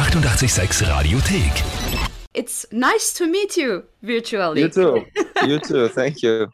886 Radiothek. It's nice to meet you virtually. You too. You too. Thank you.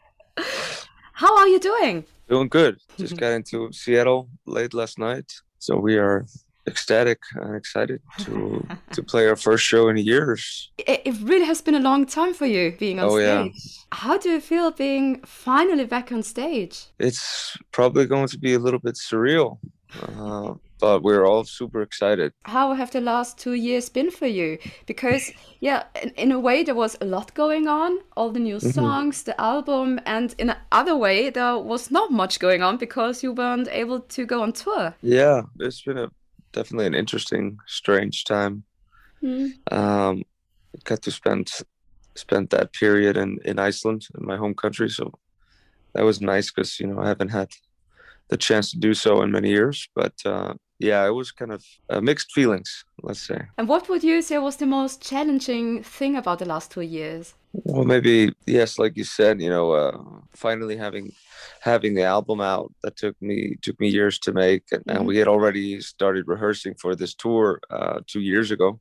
How are you doing? Doing good. Just got into Seattle late last night, so we are ecstatic and excited to to play our first show in years. It, it really has been a long time for you being on Oh, yeah. How do you feel being finally back on stage? It's probably going to be a little bit surreal, uh, but we're all super excited. How have the last two years been for you? Because, yeah, in, in a way, there was a lot going on all the new songs, the album, and in another way, there was not much going on because you weren't able to go on tour. Yeah, it's been a definitely an interesting, strange time. Hmm. Um, got to spend spent that period in in Iceland, in my home country, so that was nice because you know I haven't had the chance to do so in many years. But uh, yeah, it was kind of uh, mixed feelings, let's say. And what would you say was the most challenging thing about the last two years? Well, maybe yes, like you said, you know, uh, finally having having the album out that took me took me years to make, and, and we had already started rehearsing for this tour uh, two years ago.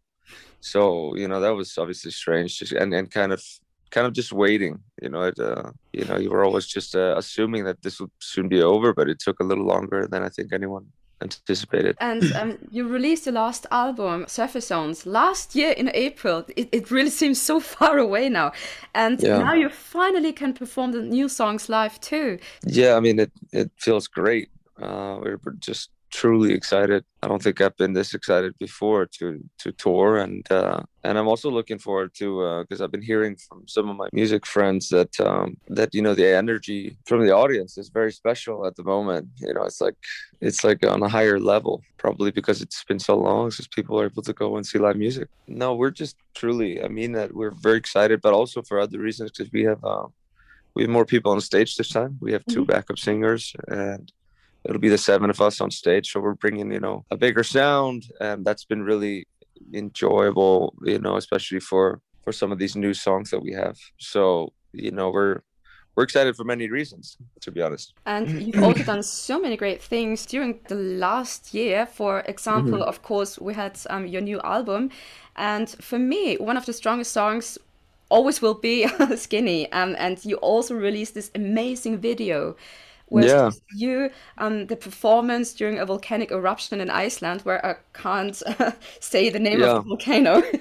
So you know that was obviously strange, and and kind of kind of just waiting. You know, it, uh, you know, you were always just uh, assuming that this would soon be over, but it took a little longer than I think anyone anticipated. And um, you released the last album, Surface Sounds, last year in April. It, it really seems so far away now. And Yeah. now you finally can perform the new songs live too. Yeah, I mean it. It feels great. Uh, we're just truly excited. I don't think I've been this excited before to to tour, and uh, and I'm also looking forward to because I've been hearing from some of my music friends that um, that you know the energy from the audience is very special at the moment. You know, it's like it's like on a higher level, probably because it's been so long since people are able to go and see live music. No, we're just truly. I mean that we're very excited, but also for other reasons because we have. Uh, we have more people on stage this time. We have 2 backup singers, and it'll be the seven of us on stage. So we're bringing, you know, a bigger sound, and that's been really enjoyable, you know, especially for for some of these new songs that we have. So you know, we're we're excited for many reasons, to be honest. And you've also done so many great things during the last year. For example, of course, we had um, your new album. And for me, one of the strongest songs always will be Skinny. Um, and you also released this amazing video. With Yeah. you, um, the performance during a volcanic eruption in Iceland, where I can't say the name Yeah. of the volcano.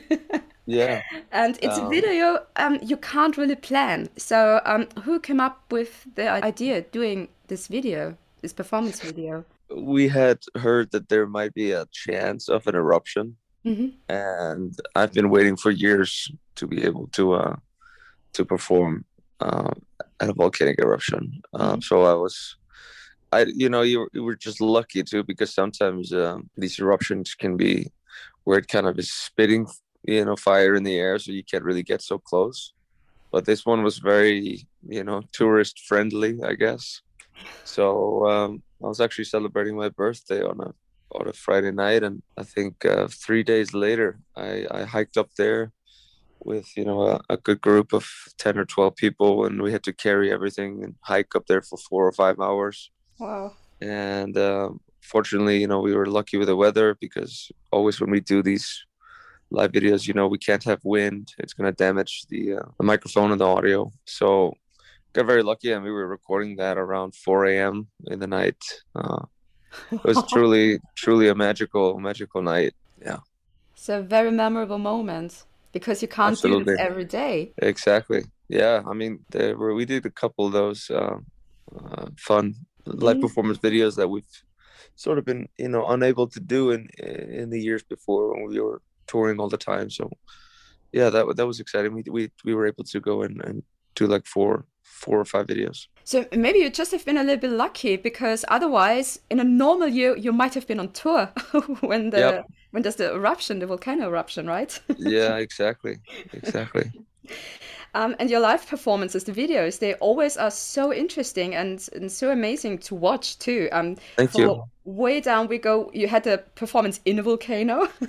Yeah. And it's a Um, video um, you can't really plan. So, um, who came up with the idea doing this video, this performance video? We had heard that there might be a chance of an eruption, hmm and I've been waiting for years to be able to uh, to perform uh, at a volcanic eruption. Um, so I was, I you know you, you were just lucky too because sometimes um, these eruptions can be where it kind of is spitting you know fire in the air, so you can't really get so close. But this one was very you know tourist friendly, I guess. So um, I was actually celebrating my birthday on a on a Friday night, and I think uh, three days later, I, I hiked up there with you know a, a good group of ten or twelve people, and we had to carry everything and hike up there for four or five hours. Wow. And um fortunately, you know, we were lucky with the weather because always when we do these live videos, you know, we can't have wind; it's gonna damage the uh, the microphone and the audio. So got very lucky, and we were recording that around 4 a.m. in the night. Uh, it was truly truly a magical magical night yeah It's a very memorable moment because you can't do Absolutely. this every day. exactly yeah i mean there were we did a couple of those uh, uh, fun live Mhm. performance videos that we've sort of been you know unable to do in in the years before when we were touring all the time so yeah that that was exciting we we, we were able to go and, and do like four four or five videos So maybe you just have been a little bit lucky because otherwise, in a normal year, you might have been on tour when the Yep. when there's the eruption, the volcano eruption, right? yeah exactly exactly Um, and your live performances, the videos, they always are so interesting and, and so amazing to watch too. Um, Thank for you. Way down we go. You had a performance in a volcano.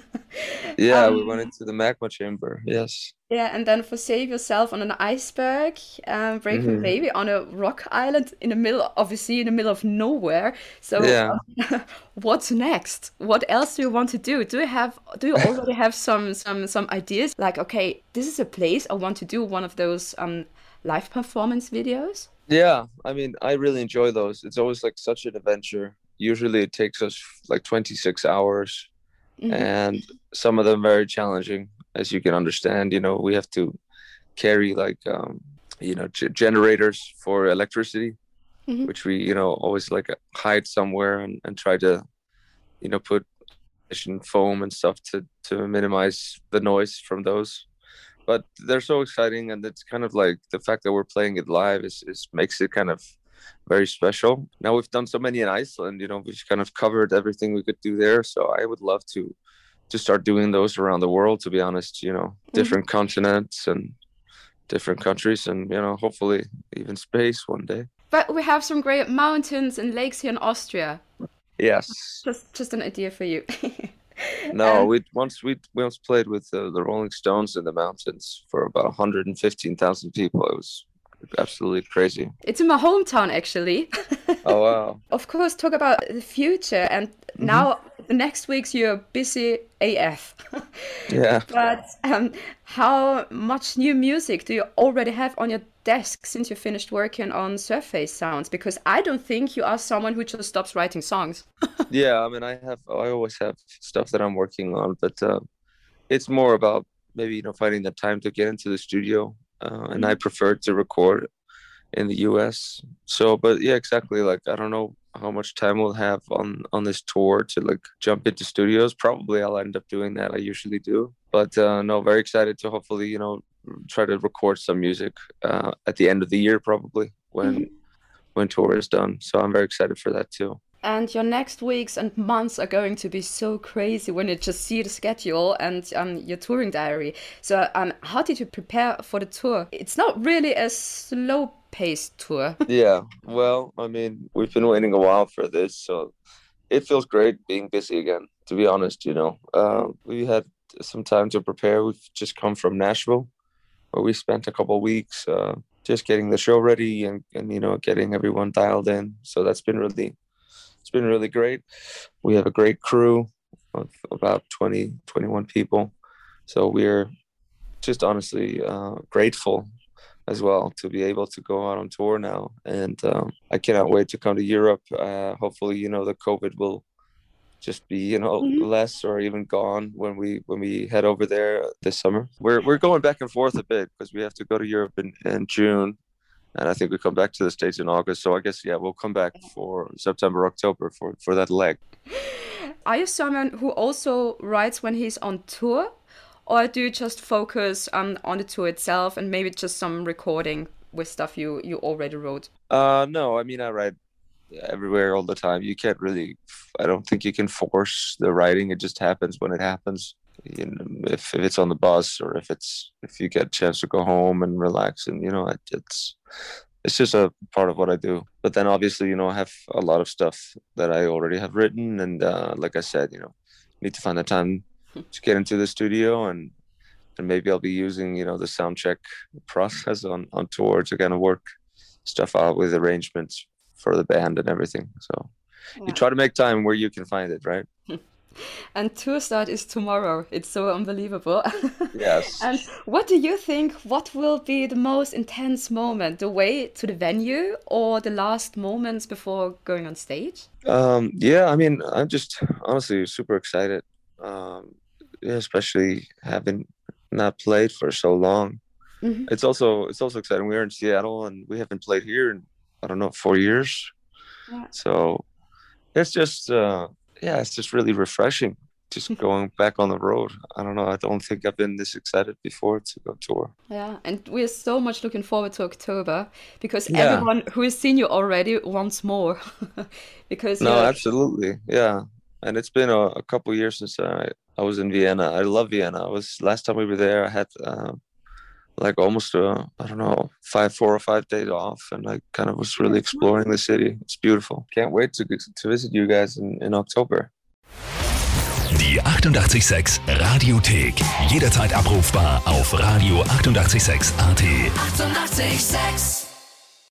Yeah, um, we went into the magma chamber. Yes. Yeah, and then for save yourself on an iceberg, um, breaking mm-hmm. baby on a rock island in the middle, obviously in the middle of nowhere. So, yeah. Um, what's next? What else do you want to do? Do you have? Do you already have some some some ideas? Like, okay, this is a place I want to do one of those um live performance videos. Yeah, I mean, I really enjoy those. It's always like such an adventure. Usually, it takes us like twenty six hours mm-hmm. and some of them very challenging, as you can understand. You know, we have to carry like um, you know g- generators for electricity, mm-hmm. which we you know always like hide somewhere and, and try to you know put foam and stuff to to minimize the noise from those but they're so exciting and it's kind of like the fact that we're playing it live is, is makes it kind of very special. Now we've done so many in Iceland, you know, we've kind of covered everything we could do there. So I would love to to start doing those around the world. To be honest, you know, mm-hmm. different mm-hmm. continents and different countries, and you know, hopefully even space one day. But we have some great mountains and lakes here in Austria. Yes. Just just an idea for you. no, um, we once we we once played with the, the Rolling Stones in the mountains for about 115,000 people. It was absolutely crazy. It's in my hometown, actually. oh wow! of course, talk about the future, and mm-hmm. now the next weeks you're busy AF. yeah. But um, how much new music do you already have on your desk since you finished working on Surface Sounds? Because I don't think you are someone who just stops writing songs. yeah, I mean, I have, I always have stuff that I'm working on, but uh, it's more about maybe you know finding the time to get into the studio uh, and I mm-hmm. prefer to record in the US. So, but yeah, exactly. Like I don't know how much time we'll have on on this tour to like jump into studios. Probably I'll end up doing that. I usually do. But uh, no, very excited to hopefully you know try to record some music uh, at the end of the year, probably when mm-hmm. when tour is done. So I'm very excited for that too and your next weeks and months are going to be so crazy when you just see the schedule and um, your touring diary. So, um, how did you prepare for the tour? It's not really a slow paced tour. yeah, well, I mean, we've been waiting a while for this, so it feels great being busy again, to be honest. You know, uh, we had some time to prepare. We've just come from Nashville, where we spent a couple weeks. Uh, just getting the show ready and, and you know getting everyone dialed in so that's been really it's been really great. We have a great crew of about 20, 21 people. So we're just honestly uh, grateful as well to be able to go out on tour now. And um, I cannot wait to come to Europe. Uh, hopefully, you know, the COVID will just be you know mm-hmm. less or even gone when we when we head over there this summer we're we're going back and forth a bit because we have to go to europe in, in june and I think we come back to the states in August. So I guess yeah, we'll come back for September, October for for that leg. Are you someone who also writes when he's on tour, or do you just focus um, on the tour itself and maybe just some recording with stuff you you already wrote? Uh, no, I mean I write everywhere all the time. You can't really. I don't think you can force the writing. It just happens when it happens you know, if, if it's on the bus or if it's if you get a chance to go home and relax and you know it, it's it's just a part of what I do. But then obviously you know I have a lot of stuff that I already have written and uh, like I said you know need to find the time to get into the studio and and maybe I'll be using you know the sound check process on on tour to kind of work stuff out with arrangements for the band and everything. So yeah. you try to make time where you can find it, right? and tour start is tomorrow. It's so unbelievable. Yes. and what do you think? What will be the most intense moment? The way to the venue or the last moments before going on stage? Um, yeah, I mean, I'm just honestly super excited, um, especially having not played for so long. Mm-hmm. It's also it's also exciting. We're in Seattle and we haven't played here in I don't know four years. Yeah. So it's just uh, yeah, it's just really refreshing. Just going back on the road. I don't know. I don't think I've been this excited before to go tour. Yeah, and we're so much looking forward to October because yeah. everyone who has seen you already wants more. because no, absolutely, yeah. And it's been a, a couple years since I I was in Vienna. I love Vienna. I was last time we were there. I had uh, like almost uh, I don't know five four or five days off, and I kind of was really exploring the city. It's beautiful. Can't wait to to visit you guys in, in October. Die 886 Radiothek. Jederzeit abrufbar auf radio886.at. 886! 886.